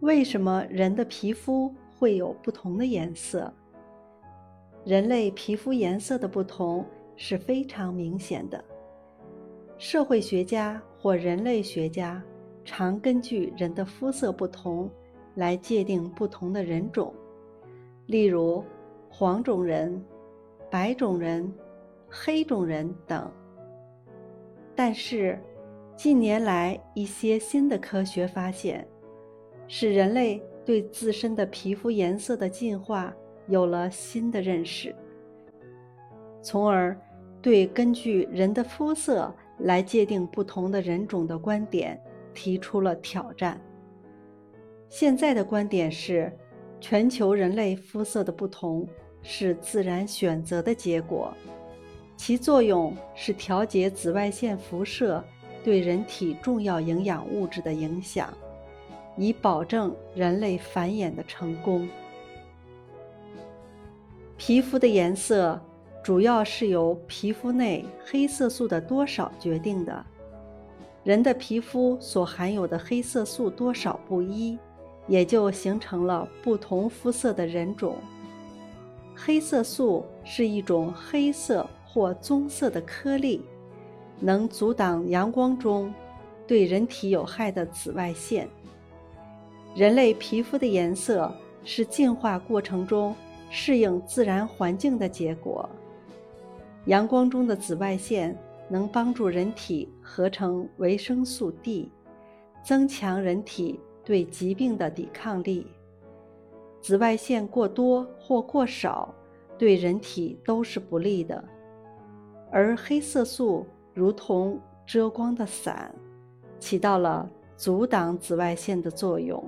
为什么人的皮肤会有不同的颜色？人类皮肤颜色的不同是非常明显的。社会学家或人类学家常根据人的肤色不同来界定不同的人种，例如黄种人、白种人、黑种人等。但是，近年来一些新的科学发现。使人类对自身的皮肤颜色的进化有了新的认识，从而对根据人的肤色来界定不同的人种的观点提出了挑战。现在的观点是，全球人类肤色的不同是自然选择的结果，其作用是调节紫外线辐射对人体重要营养物质的影响。以保证人类繁衍的成功。皮肤的颜色主要是由皮肤内黑色素的多少决定的。人的皮肤所含有的黑色素多少不一，也就形成了不同肤色的人种。黑色素是一种黑色或棕色的颗粒，能阻挡阳光中对人体有害的紫外线。人类皮肤的颜色是进化过程中适应自然环境的结果。阳光中的紫外线能帮助人体合成维生素 D，增强人体对疾病的抵抗力。紫外线过多或过少对人体都是不利的，而黑色素如同遮光的伞，起到了阻挡紫外线的作用。